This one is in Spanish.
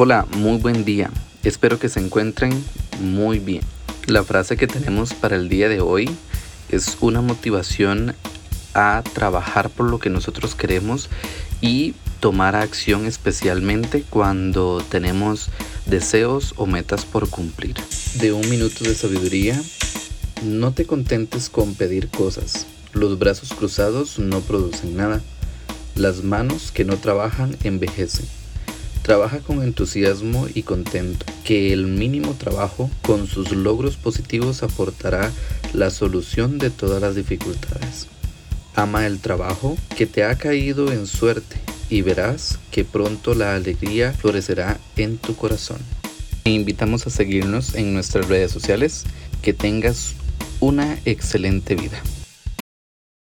Hola, muy buen día. Espero que se encuentren muy bien. La frase que tenemos para el día de hoy es una motivación a trabajar por lo que nosotros queremos y tomar acción especialmente cuando tenemos deseos o metas por cumplir. De un minuto de sabiduría, no te contentes con pedir cosas. Los brazos cruzados no producen nada. Las manos que no trabajan envejecen. Trabaja con entusiasmo y contento, que el mínimo trabajo con sus logros positivos aportará la solución de todas las dificultades. Ama el trabajo que te ha caído en suerte y verás que pronto la alegría florecerá en tu corazón. Te invitamos a seguirnos en nuestras redes sociales. Que tengas una excelente vida.